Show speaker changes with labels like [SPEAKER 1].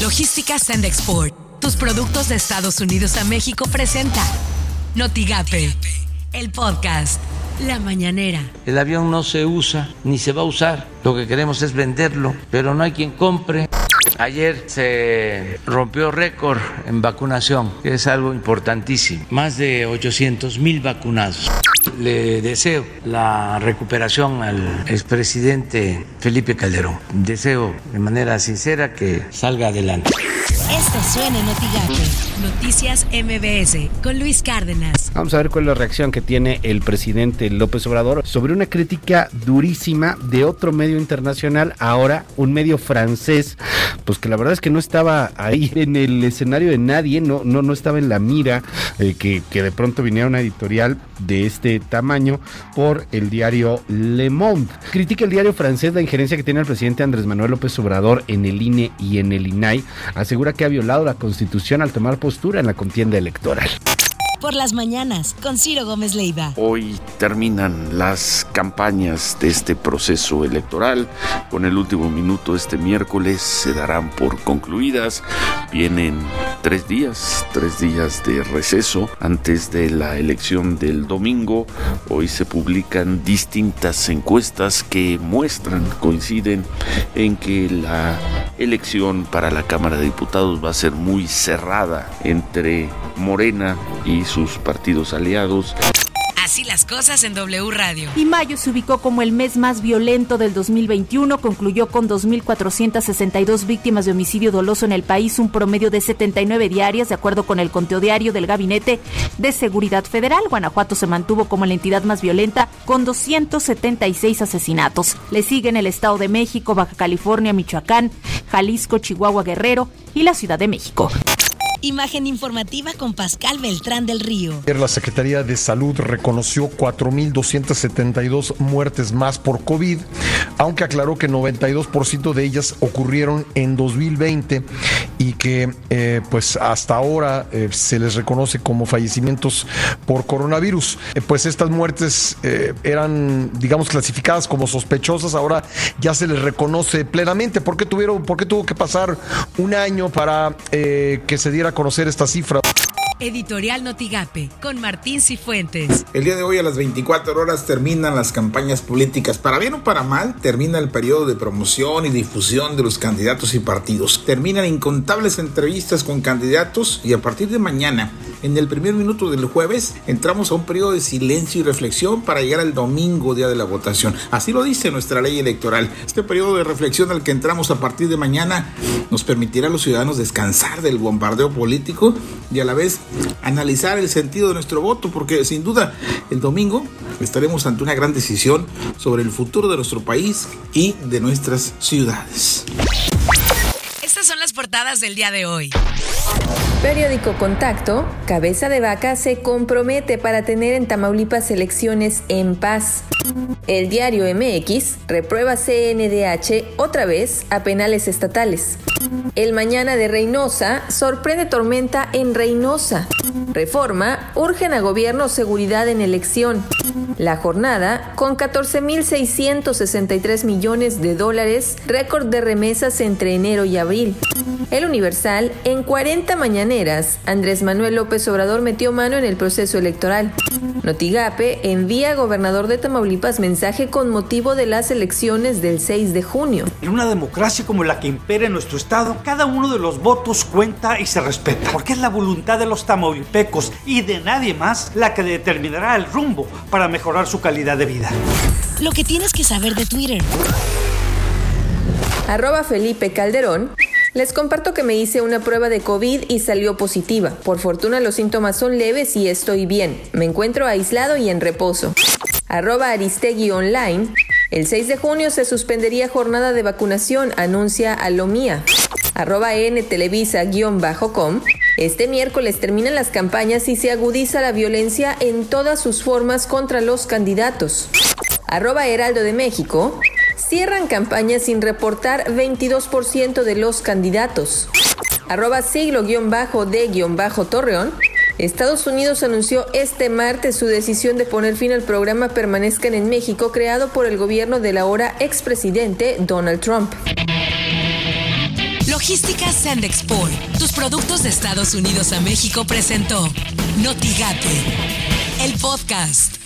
[SPEAKER 1] Logística Send Export. Tus productos de Estados Unidos a México presenta Notigape, el podcast. La mañanera.
[SPEAKER 2] El avión no se usa ni se va a usar. Lo que queremos es venderlo, pero no hay quien compre. Ayer se rompió récord en vacunación, que es algo importantísimo. Más de 800 mil vacunados. Le deseo la recuperación al expresidente Felipe Calderón. Deseo de manera sincera que salga adelante.
[SPEAKER 1] Esto suena en Noticias MBS con Luis Cárdenas.
[SPEAKER 3] Vamos a ver cuál es la reacción que tiene el presidente López Obrador sobre una crítica durísima de otro medio internacional, ahora un medio francés, pues que la verdad es que no estaba ahí en el escenario de nadie, no, no, no estaba en la mira, eh, que, que de pronto viniera una editorial de este tamaño por el diario Le Monde. Critica el diario francés la injerencia que tiene el presidente Andrés Manuel López Obrador en el INE y en el INAI. Asegura que ha violado la constitución al tomar postura en la contienda electoral
[SPEAKER 1] por las mañanas con Ciro Gómez Leiva.
[SPEAKER 4] Hoy terminan las campañas de este proceso electoral. Con el último minuto este miércoles se darán por concluidas. Vienen tres días, tres días de receso antes de la elección del domingo. Hoy se publican distintas encuestas que muestran, coinciden en que la elección para la Cámara de Diputados va a ser muy cerrada entre Morena y sus partidos aliados.
[SPEAKER 1] Así las cosas en W Radio.
[SPEAKER 5] Y mayo se ubicó como el mes más violento del 2021, concluyó con 2.462 víctimas de homicidio doloso en el país, un promedio de 79 diarias, de acuerdo con el conteo diario del Gabinete de Seguridad Federal. Guanajuato se mantuvo como la entidad más violenta, con 276 asesinatos. Le siguen el Estado de México, Baja California, Michoacán, Jalisco, Chihuahua, Guerrero y la Ciudad de México.
[SPEAKER 1] Imagen informativa con Pascal Beltrán del Río.
[SPEAKER 6] La Secretaría de Salud reconoció 4.272 muertes más por COVID, aunque aclaró que 92% de ellas ocurrieron en 2020 y que eh, pues hasta ahora eh, se les reconoce como fallecimientos por coronavirus. Eh, pues estas muertes eran, digamos, clasificadas como sospechosas, ahora ya se les reconoce plenamente. ¿Por qué, tuvieron, por qué tuvo que pasar un año para que se diera conocer esta cifra.
[SPEAKER 1] Editorial Notigape con Martín Cifuentes.
[SPEAKER 7] El día de hoy a las 24 horas terminan las campañas políticas. Para bien o para mal, termina el periodo de promoción y difusión de los candidatos y partidos. Terminan incontables entrevistas con candidatos y a partir de mañana, en el primer minuto del jueves, entramos a un periodo de silencio y reflexión para llegar al domingo, día de la votación. Así lo dice nuestra ley electoral. Este periodo de reflexión al que entramos a partir de mañana nos permitirá a los ciudadanos descansar del bombardeo político y a la vez analizar el sentido de nuestro voto, porque sin duda el domingo estaremos ante una gran decisión sobre el futuro de nuestro país y de nuestras ciudades.
[SPEAKER 1] Estas son las portadas del día de hoy.
[SPEAKER 8] Periódico Contacto, Cabeza de Vaca se compromete para tener en Tamaulipas elecciones en paz. El diario MX reprueba CNDH otra vez a penales estatales. El mañana de Reynosa sorprende tormenta en Reynosa. Reforma, urgen a gobierno seguridad en elección. La jornada, con 14.663 millones de dólares, récord de remesas entre enero y abril. El Universal, en 40 mañaneras, Andrés Manuel López Obrador metió mano en el proceso electoral. Notigape envía a gobernador de Tamaulipas mensaje con motivo de las elecciones del 6 de junio.
[SPEAKER 9] En una democracia como la que impera en nuestro estado, cada uno de los votos cuenta y se respeta, porque es la voluntad de los tamaulipecos y de nadie más la que determinará el rumbo para mejorar su calidad de vida.
[SPEAKER 1] Lo que tienes que saber de Twitter.
[SPEAKER 8] Arroba Felipe Calderón les comparto que me hice una prueba de COVID y salió positiva. Por fortuna los síntomas son leves y estoy bien. Me encuentro aislado y en reposo. Arroba Aristegui Online. El 6 de junio se suspendería jornada de vacunación, anuncia Alomía. Arroba N Televisa-com. Este miércoles terminan las campañas y se agudiza la violencia en todas sus formas contra los candidatos. Arroba Heraldo de México. Cierran campaña sin reportar 22% de los candidatos. Arroba siglo-de-torreón. Estados Unidos anunció este martes su decisión de poner fin al programa Permanezcan en México creado por el gobierno del ahora expresidente Donald Trump.
[SPEAKER 1] Logística Sand Export, tus productos de Estados Unidos a México presentó Notigate, el podcast.